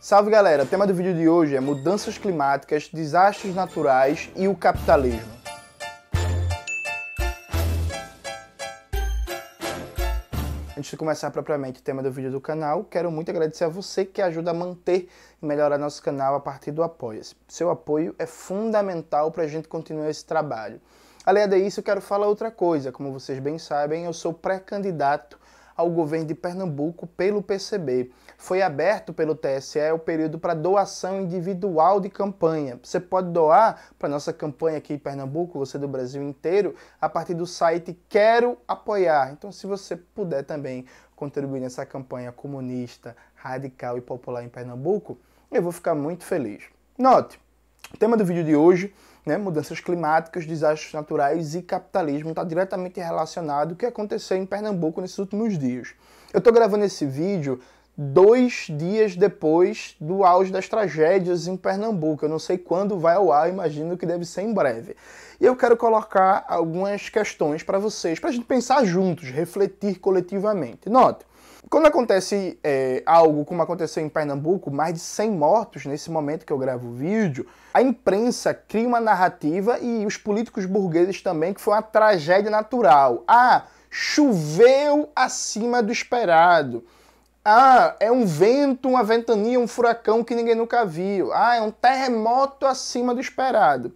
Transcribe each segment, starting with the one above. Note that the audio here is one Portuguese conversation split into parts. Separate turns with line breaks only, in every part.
Salve galera, o tema do vídeo de hoje é mudanças climáticas, desastres naturais e o capitalismo. Antes de começar propriamente o tema do vídeo do canal, quero muito agradecer a você que ajuda a manter e melhorar nosso canal a partir do Apoia-se. Seu apoio é fundamental para a gente continuar esse trabalho. Além disso, eu quero falar outra coisa. Como vocês bem sabem, eu sou pré-candidato ao governo de Pernambuco pelo PCB. Foi aberto pelo TSE o período para doação individual de campanha. Você pode doar para nossa campanha aqui em Pernambuco, você do Brasil inteiro, a partir do site Quero Apoiar. Então, se você puder também contribuir nessa campanha comunista, radical e popular em Pernambuco, eu vou ficar muito feliz. Note, o tema do vídeo de hoje né, mudanças climáticas, desastres naturais e capitalismo está diretamente relacionado com o que aconteceu em Pernambuco nesses últimos dias. Eu estou gravando esse vídeo dois dias depois do auge das tragédias em Pernambuco. Eu não sei quando vai ao ar, imagino que deve ser em breve. E eu quero colocar algumas questões para vocês, para a gente pensar juntos, refletir coletivamente. Note, quando acontece é, algo como aconteceu em Pernambuco, mais de 100 mortos nesse momento que eu gravo o vídeo, a imprensa cria uma narrativa e os políticos burgueses também que foi uma tragédia natural. Ah, choveu acima do esperado. Ah, é um vento, uma ventania, um furacão que ninguém nunca viu. Ah, é um terremoto acima do esperado.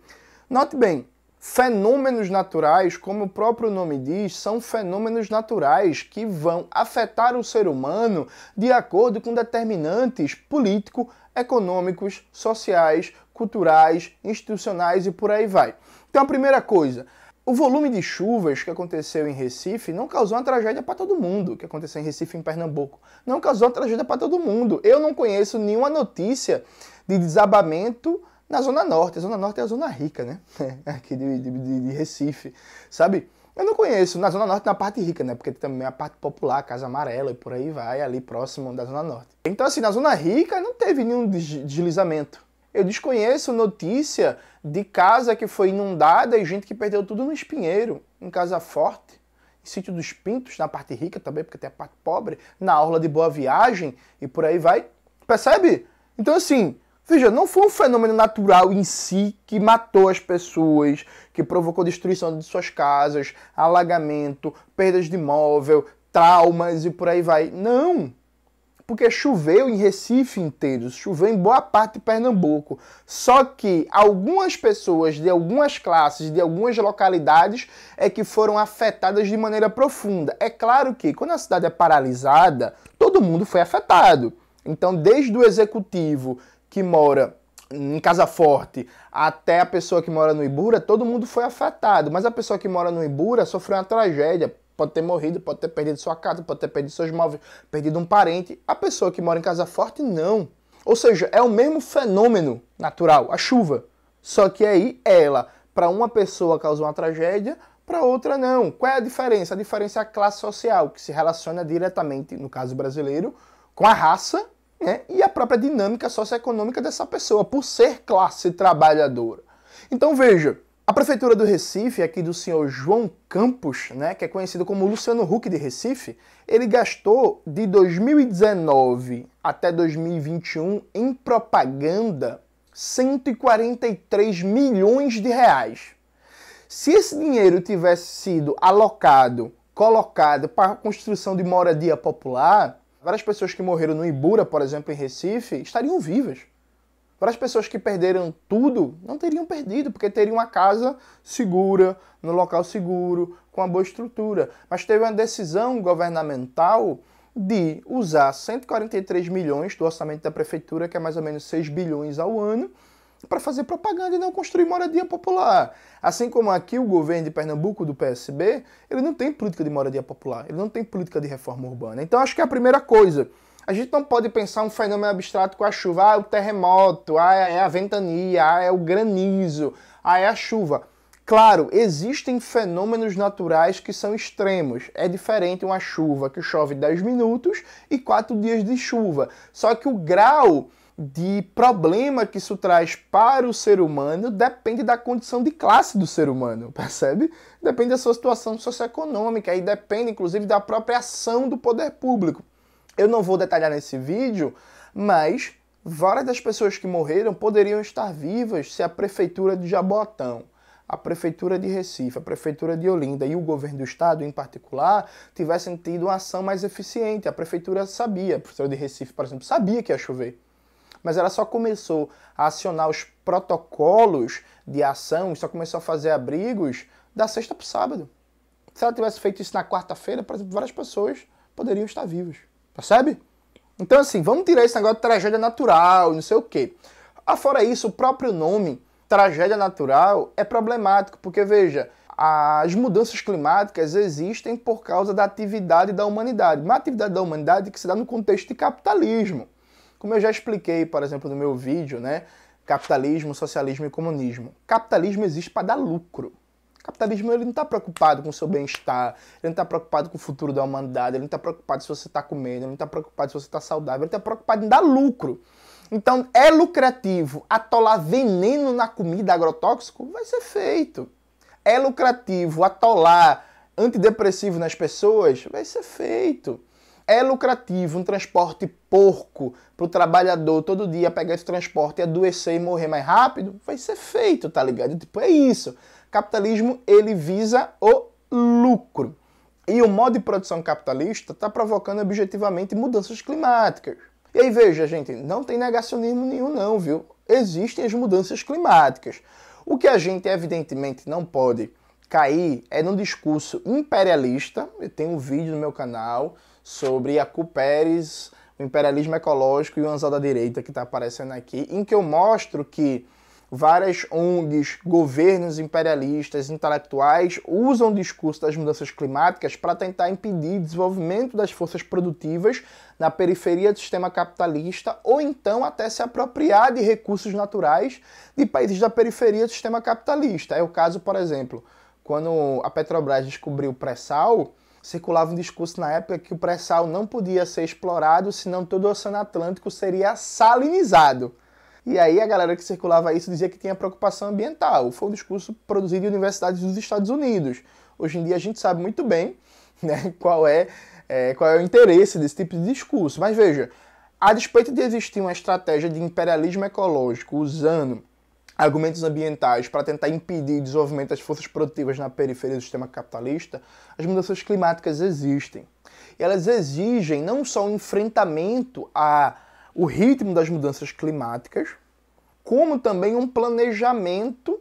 Note bem, Fenômenos naturais, como o próprio nome diz, são fenômenos naturais que vão afetar o ser humano de acordo com determinantes político, econômicos, sociais, culturais, institucionais e por aí vai. Então a primeira coisa, o volume de chuvas que aconteceu em Recife não causou uma tragédia para todo mundo, que aconteceu em Recife em Pernambuco. Não causou uma tragédia para todo mundo. Eu não conheço nenhuma notícia de desabamento na Zona Norte. A Zona Norte é a Zona Rica, né? Aqui de, de, de, Recife, sabe? Eu não conheço. Na Zona Norte, na parte rica, né? Porque também a parte popular, Casa Amarela e por aí vai, ali próximo da Zona Norte. Então, assim, na Zona Rica não teve nenhum deslizamento. Eu desconheço notícia de casa que foi inundada e gente que perdeu tudo no Espinheiro, em Casa Forte, em Sítio dos Pintos, na parte rica também, porque tem a parte pobre, na Orla de Boa Viagem e por aí vai. Percebe? Então, assim, Veja, não foi um fenômeno natural em si que matou as pessoas, que provocou destruição de suas casas, alagamento, perdas de imóvel, traumas e por aí vai. Não! Porque choveu em Recife inteiro, choveu em boa parte de Pernambuco. Só que algumas pessoas de algumas classes, de algumas localidades, é que foram afetadas de maneira profunda. É claro que quando a cidade é paralisada, todo mundo foi afetado. Então, desde o executivo que mora em Casa Forte até a pessoa que mora no Ibura, todo mundo foi afetado. Mas a pessoa que mora no Ibura sofreu uma tragédia. Pode ter morrido, pode ter perdido sua casa, pode ter perdido seus móveis, perdido um parente. A pessoa que mora em Casa Forte, não. Ou seja, é o mesmo fenômeno natural, a chuva. Só que aí ela, para uma pessoa causou uma tragédia, para outra não. Qual é a diferença? A diferença é a classe social, que se relaciona diretamente, no caso brasileiro, com a raça né, e a própria dinâmica socioeconômica dessa pessoa, por ser classe trabalhadora. Então veja, a Prefeitura do Recife, aqui do senhor João Campos, né, que é conhecido como Luciano Huck de Recife, ele gastou de 2019 até 2021 em propaganda 143 milhões de reais. Se esse dinheiro tivesse sido alocado, colocado para a construção de moradia popular, Várias pessoas que morreram no Ibura, por exemplo, em Recife, estariam vivas. Várias pessoas que perderam tudo não teriam perdido, porque teriam uma casa segura, no local seguro, com uma boa estrutura. Mas teve uma decisão governamental de usar 143 milhões do orçamento da prefeitura, que é mais ou menos 6 bilhões ao ano, para fazer propaganda e não construir moradia popular. Assim como aqui o governo de Pernambuco, do PSB, ele não tem política de moradia popular, ele não tem política de reforma urbana. Então acho que é a primeira coisa. A gente não pode pensar um fenômeno abstrato com a chuva, ah, é o terremoto, ah, é a ventania, ah, é o granizo, ah, é a chuva. Claro, existem fenômenos naturais que são extremos. É diferente uma chuva que chove 10 minutos e 4 dias de chuva. Só que o grau de problema que isso traz para o ser humano depende da condição de classe do ser humano, percebe? Depende da sua situação socioeconômica e depende, inclusive, da própria ação do poder público. Eu não vou detalhar nesse vídeo, mas Várias das pessoas que morreram poderiam estar vivas se a prefeitura de Jabotão, a prefeitura de Recife, a prefeitura de Olinda e o governo do estado em particular tivessem tido uma ação mais eficiente. A prefeitura sabia, a prefeitura de Recife, por exemplo, sabia que ia chover. Mas ela só começou a acionar os protocolos de ação, só começou a fazer abrigos da sexta para o sábado. Se ela tivesse feito isso na quarta-feira, por exemplo, várias pessoas poderiam estar vivas. Percebe? Então, assim, vamos tirar esse negócio de tragédia natural, não sei o quê. Afora isso, o próprio nome, tragédia natural, é problemático, porque, veja, as mudanças climáticas existem por causa da atividade da humanidade. Uma atividade da humanidade que se dá no contexto de capitalismo. Como eu já expliquei, por exemplo, no meu vídeo, né? Capitalismo, socialismo e comunismo. Capitalismo existe para dar lucro. O capitalismo ele não está preocupado com o seu bem-estar, ele não está preocupado com o futuro da humanidade, ele não está preocupado se você está comendo, ele não está preocupado se você está saudável, ele está preocupado em dar lucro. Então, é lucrativo atolar veneno na comida agrotóxico? Vai ser feito. É lucrativo atolar antidepressivo nas pessoas? Vai ser feito. É lucrativo um transporte porco para o trabalhador todo dia pegar esse transporte e adoecer e morrer mais rápido? Vai ser feito, tá ligado? Tipo, é isso capitalismo ele visa o lucro. E o modo de produção capitalista está provocando objetivamente mudanças climáticas. E aí veja, gente, não tem negacionismo nenhum não, viu? Existem as mudanças climáticas. O que a gente evidentemente não pode cair é num discurso imperialista. Eu tenho um vídeo no meu canal sobre Iacu Pérez, o imperialismo ecológico e o anzol da direita que está aparecendo aqui, em que eu mostro que várias ONGs, governos imperialistas, intelectuais usam o discurso das mudanças climáticas para tentar impedir o desenvolvimento das forças produtivas na periferia do sistema capitalista ou então até se apropriar de recursos naturais de países da periferia do sistema capitalista. É o caso, por exemplo, quando a Petrobras descobriu o pré-sal, circulava um discurso na época que o pré-sal não podia ser explorado, senão todo o Oceano Atlântico seria salinizado. E aí a galera que circulava isso dizia que tinha preocupação ambiental. Foi um discurso produzido em universidades dos Estados Unidos. Hoje em dia a gente sabe muito bem né, qual, é, é, qual é o interesse desse tipo de discurso. Mas veja, a despeito de existir uma estratégia de imperialismo ecológico usando argumentos ambientais para tentar impedir o desenvolvimento das forças produtivas na periferia do sistema capitalista, as mudanças climáticas existem. E elas exigem não só um enfrentamento a o ritmo das mudanças climáticas, como também um planejamento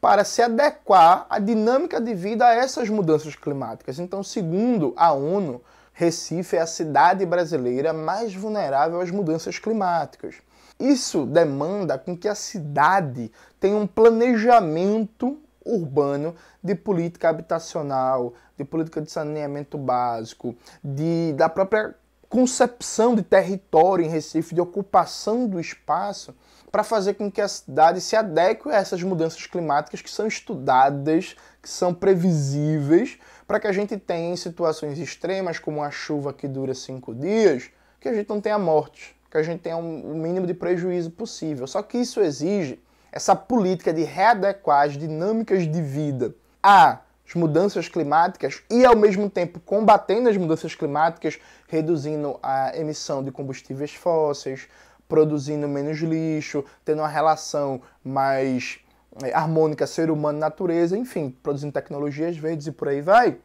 para se adequar à dinâmica de vida a essas mudanças climáticas. Então, segundo a ONU, Recife é a cidade brasileira mais vulnerável às mudanças climáticas. Isso demanda com que a cidade tenha um planejamento urbano de política habitacional, de política de saneamento básico, de, da própria concepção de território em Recife, de ocupação do espaço, para fazer com que a cidade se adeque a essas mudanças climáticas que são estudadas, que são previsíveis, para que a gente tenha em situações extremas, como a chuva que dura cinco dias, que a gente não tenha morte, que a gente tenha um, mínimo de prejuízo possível. Só que isso exige essa política de readequar as dinâmicas de vida a as mudanças climáticas e, ao mesmo tempo, combatendo as mudanças climáticas, reduzindo a emissão de combustíveis fósseis, produzindo menos lixo, tendo uma relação mais é, harmônica ser humano-natureza, enfim, produzindo tecnologias verdes e por aí vai.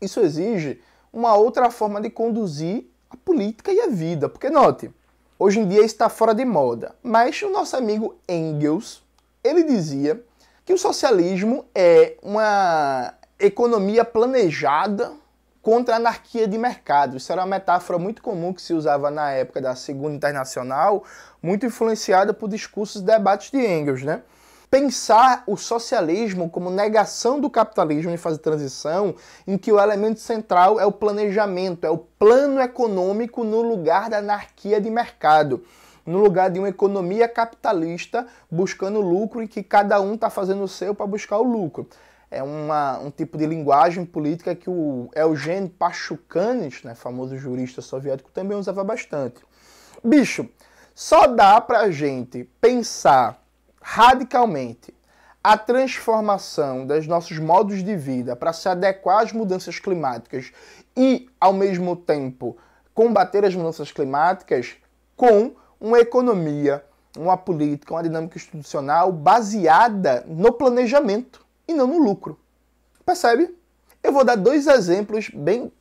Isso exige uma outra forma de conduzir a política e a vida. Porque, note, hoje em dia está fora de moda, mas o nosso amigo Engels, ele dizia que o socialismo é uma economia planejada contra a anarquia de mercado. Isso era uma metáfora muito comum que se usava na época da Segunda Internacional, muito influenciada por discursos e debates de Engels, né? Pensar o socialismo como negação do capitalismo em fase de transição, em que o elemento central é o planejamento, é o plano econômico no lugar da anarquia de mercado no lugar de uma economia capitalista buscando lucro e que cada um está fazendo o seu para buscar o lucro é uma, um tipo de linguagem política que o Eugênio Pachucanes, né, famoso jurista soviético, também usava bastante. Bicho, só dá pra gente pensar radicalmente a transformação dos nossos modos de vida para se adequar às mudanças climáticas e, ao mesmo tempo, combater as mudanças climáticas com uma economia, uma política, uma dinâmica institucional baseada no planejamento e não no lucro. Percebe? Eu vou dar dois exemplos bem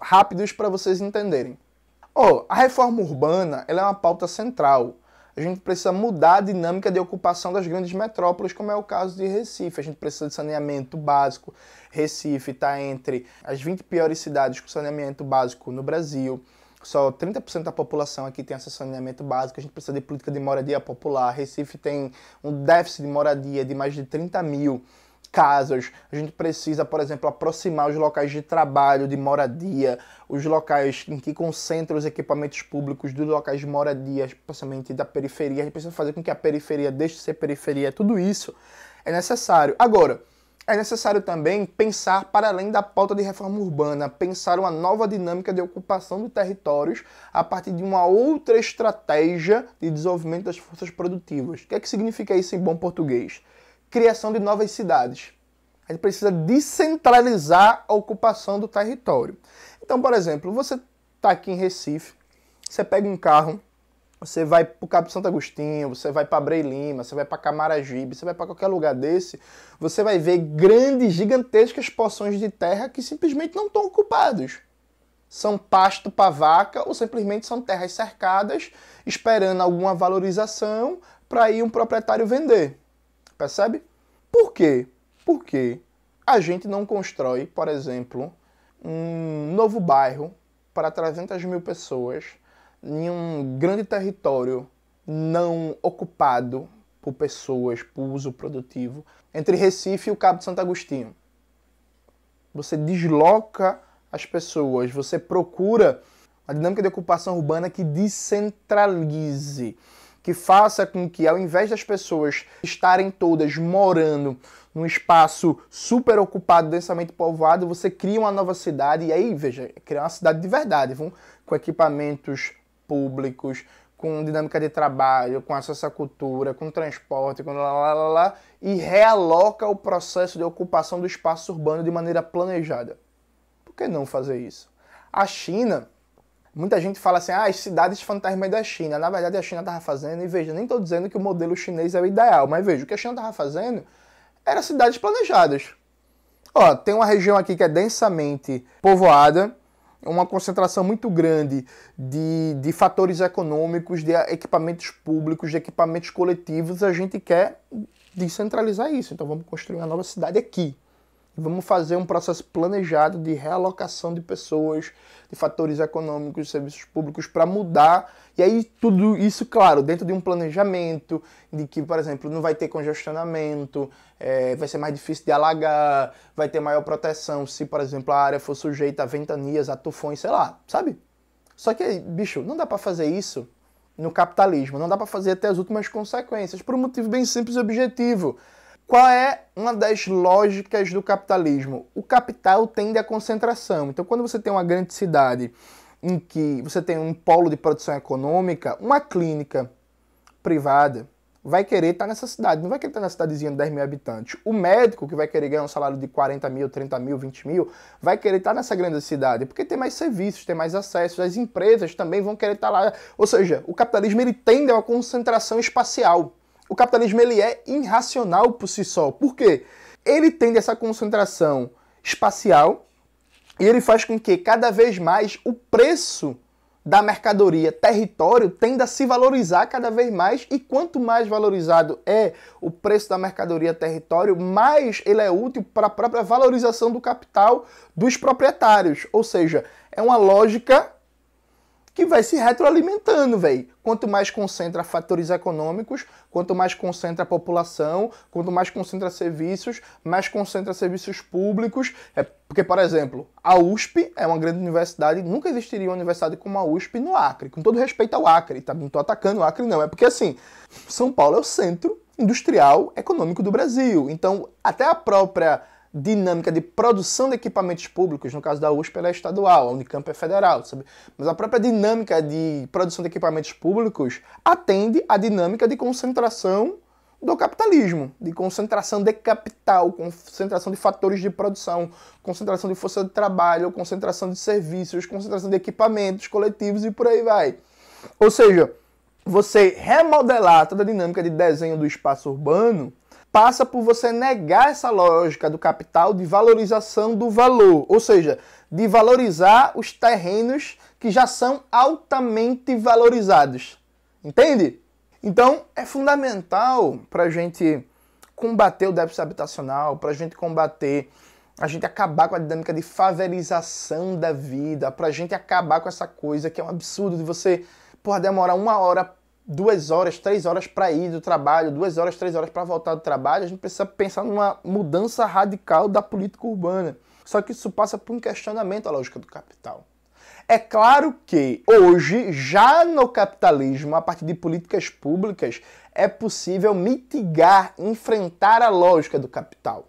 rápidos para vocês entenderem. Oh, a reforma urbana é uma pauta central. A gente precisa mudar a dinâmica de ocupação das grandes metrópoles, como é o caso de Recife. A gente precisa de saneamento básico. Recife está entre as 20 piores cidades com saneamento básico no Brasil. Só 30% da população aqui tem acesso a saneamento básico. A gente precisa de política de moradia popular. Recife tem um déficit de moradia de mais de 30 mil casas. A gente precisa, por exemplo, aproximar os locais de trabalho, de moradia, os locais em que concentram os equipamentos públicos dos locais de moradia, especialmente da periferia. A gente precisa fazer com que a periferia deixe de ser periferia. Tudo isso é necessário. Agora, é necessário também pensar para além da pauta de reforma urbana, pensar uma nova dinâmica de ocupação de territórios a partir de uma outra estratégia de desenvolvimento das forças produtivas. O que é que significa isso em bom português? Criação de novas cidades. A gente precisa descentralizar a ocupação do território. Então, por exemplo, você está aqui em Recife, você pega um carro, você vai para o Cabo Santo Agostinho, você vai para Abrei Lima, você vai para Camaragibe, você vai para qualquer lugar desse, você vai ver grandes, gigantescas porções de terra que simplesmente não estão ocupados. São pasto para vaca ou simplesmente são terras cercadas, esperando alguma valorização para ir um proprietário vender. Percebe? Por quê? Porque a gente não constrói, por exemplo, um novo bairro para 300 mil pessoas em um grande território não ocupado por pessoas, por uso produtivo, entre Recife e o Cabo de Santo Agostinho. Você desloca as pessoas, você procura uma dinâmica de ocupação urbana que descentralize que faça com que, ao invés das pessoas estarem todas morando num espaço super ocupado, densamente povoado, você cria uma nova cidade e aí, veja, criar uma cidade de verdade, viu? com equipamentos públicos, com dinâmica de trabalho, com acesso à cultura, com transporte, com lá, lá, lá, lá, e realoca o processo de ocupação do espaço urbano de maneira planejada. Por que não fazer isso? A China Muita gente fala assim, ah, as cidades fantasmas da China. Na verdade, a China estava fazendo, e veja, nem estou dizendo que o modelo chinês é o ideal, mas veja, o que a China estava fazendo era cidades planejadas. Ó, tem uma região aqui que é densamente povoada, uma concentração muito grande de, de fatores econômicos, de equipamentos públicos, de equipamentos coletivos. A gente quer descentralizar isso. Então vamos construir uma nova cidade aqui. Vamos fazer um processo planejado de realocação de pessoas, de fatores econômicos, de serviços públicos para mudar. E aí tudo isso, claro, dentro de um planejamento, de que, por exemplo, não vai ter congestionamento, é, vai ser mais difícil de alagar, vai ter maior proteção se, por exemplo, a área for sujeita a ventanias, a tufões, sei lá, sabe? Só que, bicho, não dá para fazer isso no capitalismo, não dá para fazer até as últimas consequências, por um motivo bem simples e objetivo. Qual é uma das lógicas do capitalismo? O capital tende à concentração. Então, quando você tem uma grande cidade em que você tem um polo de produção econômica, uma clínica privada vai querer estar nessa cidade, não vai querer estar na cidadezinha de 10 mil habitantes. O médico, que vai querer ganhar um salário de 40 mil, 30 mil, 20 mil, vai querer estar nessa grande cidade, porque tem mais serviços, tem mais acessos, as empresas também vão querer estar lá. Ou seja, o capitalismo ele tende a uma concentração espacial o capitalismo ele é irracional por si só. Por quê? Ele tem essa concentração espacial e ele faz com que cada vez mais o preço da mercadoria território tenda a se valorizar cada vez mais e quanto mais valorizado é o preço da mercadoria território, mais ele é útil para a própria valorização do capital dos proprietários. Ou seja, é uma lógica que vai se retroalimentando, velho. Quanto mais concentra fatores econômicos, quanto mais concentra a população, quanto mais concentra serviços, mais concentra serviços públicos. É porque, por exemplo, a USP é uma grande universidade, nunca existiria uma universidade como a USP no Acre. Com todo respeito ao Acre, tá? Não tô atacando o Acre, não. É porque, assim, São Paulo é o centro industrial econômico do Brasil. Então, até a própria dinâmica de produção de equipamentos públicos, no caso da USP ela é estadual, a Unicamp é federal, sabe? Mas a própria dinâmica de produção de equipamentos públicos atende à dinâmica de concentração do capitalismo, de concentração de capital, concentração de fatores de produção, concentração de força de trabalho, concentração de serviços, concentração de equipamentos coletivos e por aí vai. Ou seja, você remodelar toda a dinâmica de desenho do espaço urbano, passa por você negar essa lógica do capital de valorização do valor, ou seja, de valorizar os terrenos que já são altamente valorizados. Entende? Então, é fundamental para a gente combater o déficit habitacional, para a gente combater, a gente acabar com a dinâmica de favelização da vida, para a gente acabar com essa coisa que é um absurdo de você, porra, demorar uma hora duas horas, três horas para ir do trabalho, duas horas, três horas para voltar do trabalho, a gente precisa pensar numa mudança radical da política urbana. Só que isso passa por um questionamento à lógica do capital. É claro que hoje, já no capitalismo, a partir de políticas públicas, é possível mitigar, enfrentar a lógica do capital.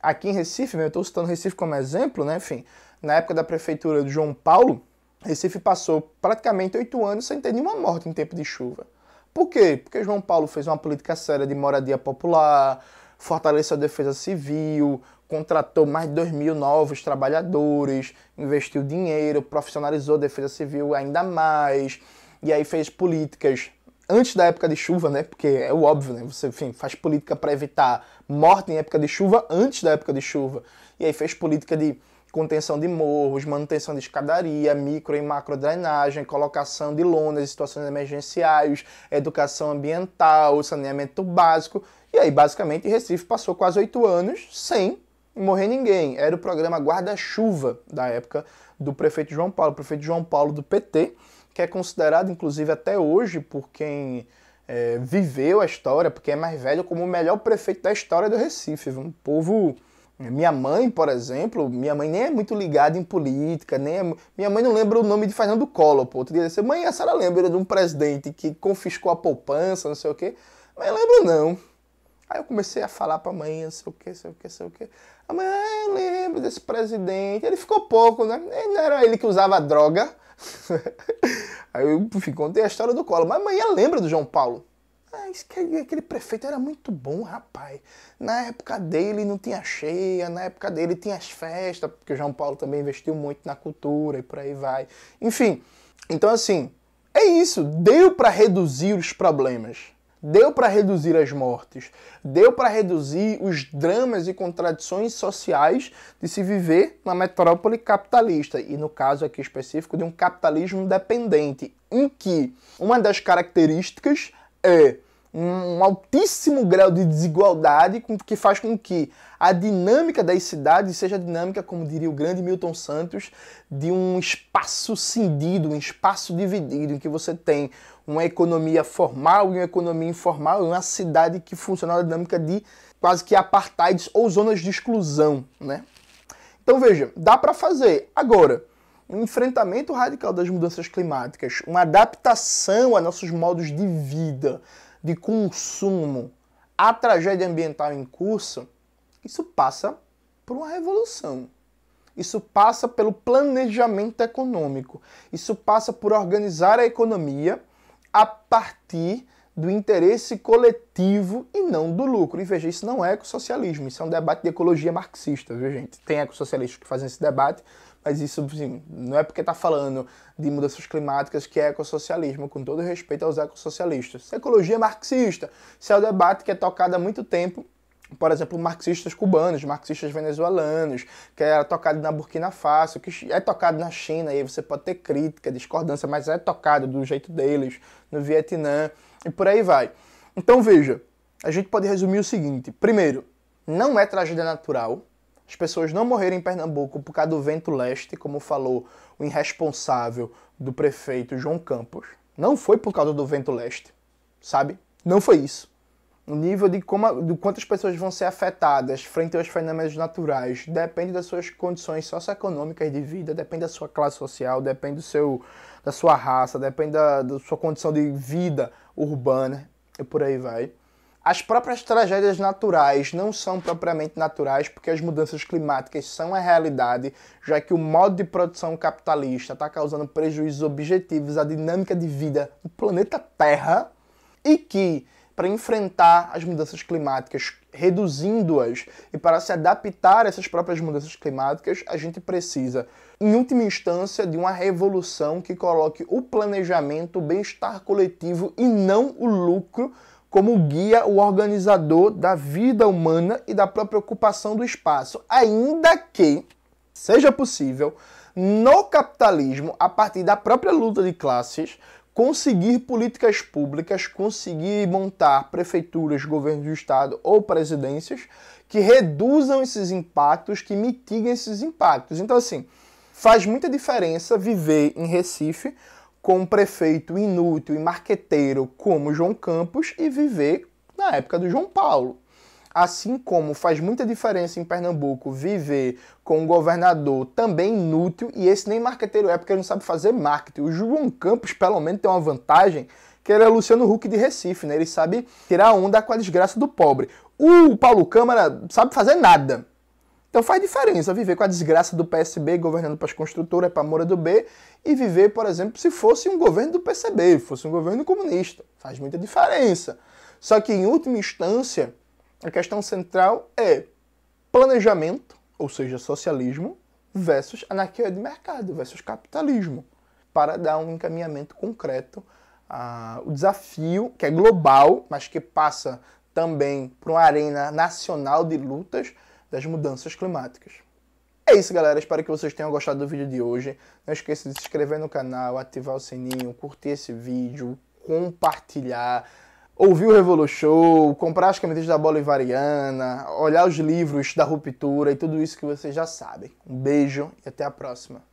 Aqui em Recife, eu estou citando Recife como exemplo, né? Enfim, na época da prefeitura de João Paulo, Recife passou praticamente oito anos sem ter nenhuma morte em tempo de chuva. Por quê? Porque João Paulo fez uma política séria de moradia popular, fortaleceu a defesa civil, contratou mais de 2 mil novos trabalhadores, investiu dinheiro, profissionalizou a defesa civil ainda mais, e aí fez políticas antes da época de chuva, né? Porque é o óbvio, né? Você, enfim, faz política para evitar morte em época de chuva antes da época de chuva. E aí fez política de contenção de morros, manutenção de escadaria, micro e macro drenagem, colocação de lonas em situações emergenciais, educação ambiental, saneamento básico. E aí, basicamente, Recife passou quase oito anos sem morrer ninguém. Era o programa Guarda-Chuva da época do prefeito João Paulo, prefeito João Paulo do PT, que é considerado, inclusive, até hoje, por quem é, viveu a história, porque é mais velho, como o melhor prefeito da história do Recife. Um povo minha mãe, por exemplo, minha mãe nem é muito ligada em política, nem é... minha mãe não lembra o nome de Fernando Collor, pô. Outro dia disse, mãe, a senhora lembra de um presidente que confiscou a poupança, não sei o quê? Mãe, lembro não. Aí eu comecei a falar pra mãe, não sei o quê, sei o quê, sei o quê. A mãe, ah, eu lembro desse presidente. Ele ficou pouco, né? Não era ele que usava droga. Aí eu, enfim, contei a história do Collor. Mas a mãe lembra do João Paulo. Ah, aquele prefeito era muito bom, rapaz. Na época dele não tinha cheia, na época dele tinha as festas, porque o João Paulo também investiu muito na cultura e por aí vai. Enfim, então assim, é isso. Deu para reduzir os problemas. Deu para reduzir as mortes, deu para reduzir os dramas e contradições sociais de se viver na metrópole capitalista, e no caso aqui específico de um capitalismo dependente, em que uma das características é um altíssimo grau de desigualdade que faz com que a dinâmica das cidades seja dinâmica, como diria o grande Milton Santos, de um espaço cindido, um espaço dividido, em que você tem uma economia formal e uma economia informal, uma cidade que funciona na dinâmica de quase que apartheids ou zonas de exclusão, né? Então veja, dá para fazer. Agora, um enfrentamento radical das mudanças climáticas, uma adaptação a nossos modos de vida, de consumo, à tragédia ambiental em curso, isso passa por uma revolução. Isso passa pelo planejamento econômico. Isso passa por organizar a economia a partir do interesse coletivo e não do lucro. E veja, isso não é ecossocialismo, isso é um debate de ecologia marxista, viu gente? Tem ecossocialistas que fazem esse debate, mas isso assim, não é porque está falando de mudanças climáticas que é ecossocialismo, com todo respeito aos ecossocialistas. Ecologia marxista, isso é o debate que é tocado há muito tempo por exemplo, marxistas cubanos, marxistas venezuelanos, que é tocado na Burkina Faso, que é tocado na China, e aí você pode ter crítica, discordância, mas é tocado do jeito deles, no Vietnã, e por aí vai. Então veja, a gente pode resumir o seguinte: primeiro, não é tragédia natural, as pessoas não morreram em Pernambuco por causa do vento leste, como falou o irresponsável do prefeito João Campos. Não foi por causa do vento leste, sabe? Não foi isso. O nível de, como, de quantas pessoas vão ser afetadas frente aos fenômenos naturais depende das suas condições socioeconômicas de vida, depende da sua classe social, depende do seu, da sua raça, depende da, da sua condição de vida urbana e por aí vai. As próprias tragédias naturais não são propriamente naturais porque as mudanças climáticas são a realidade, já que o modo de produção capitalista está causando prejuízos objetivos à dinâmica de vida do planeta Terra e que, para enfrentar as mudanças climáticas, reduzindo-as, e para se adaptar a essas próprias mudanças climáticas, a gente precisa, em última instância, de uma revolução que coloque o planejamento, o bem-estar coletivo e não o lucro como guia, o organizador da vida humana e da própria ocupação do espaço, ainda que seja possível no capitalismo, a partir da própria luta de classes, conseguir políticas públicas, conseguir montar prefeituras, governos do estado ou presidências que reduzam esses impactos, que mitiguem esses impactos. Então, assim, faz muita diferença viver em Recife com um prefeito inútil e marqueteiro como João Campos e viver na época do João Paulo. Assim como faz muita diferença em Pernambuco viver com um governador também inútil, e esse nem marqueteiro é porque ele não sabe fazer marketing. O João Campos, pelo menos, tem uma vantagem, que ele é Luciano Huck de Recife, né? Ele sabe tirar onda com a desgraça do pobre. O Paulo Câmara sabe fazer nada. Então faz diferença viver com a desgraça do PSB governando para as construtoras, para a Moura do B, e viver, por exemplo, se fosse um governo do PCB, fosse um governo comunista. Faz muita diferença. Só que, em última instância, a questão central é planejamento, ou seja, socialismo, versus anarquia de mercado, versus capitalismo, para dar um encaminhamento concreto ao desafio que é global, mas que passa também para uma arena nacional de lutas das mudanças climáticas. É isso, galera. Espero que vocês tenham gostado do vídeo de hoje. Não esqueça de se inscrever no canal, ativar o sininho, curtir esse vídeo, compartilhar ouvir o Revolu Show, comprar as camisetas da Bolivariana, olhar os livros da ruptura e tudo isso que vocês já sabem. Um beijo e até a próxima.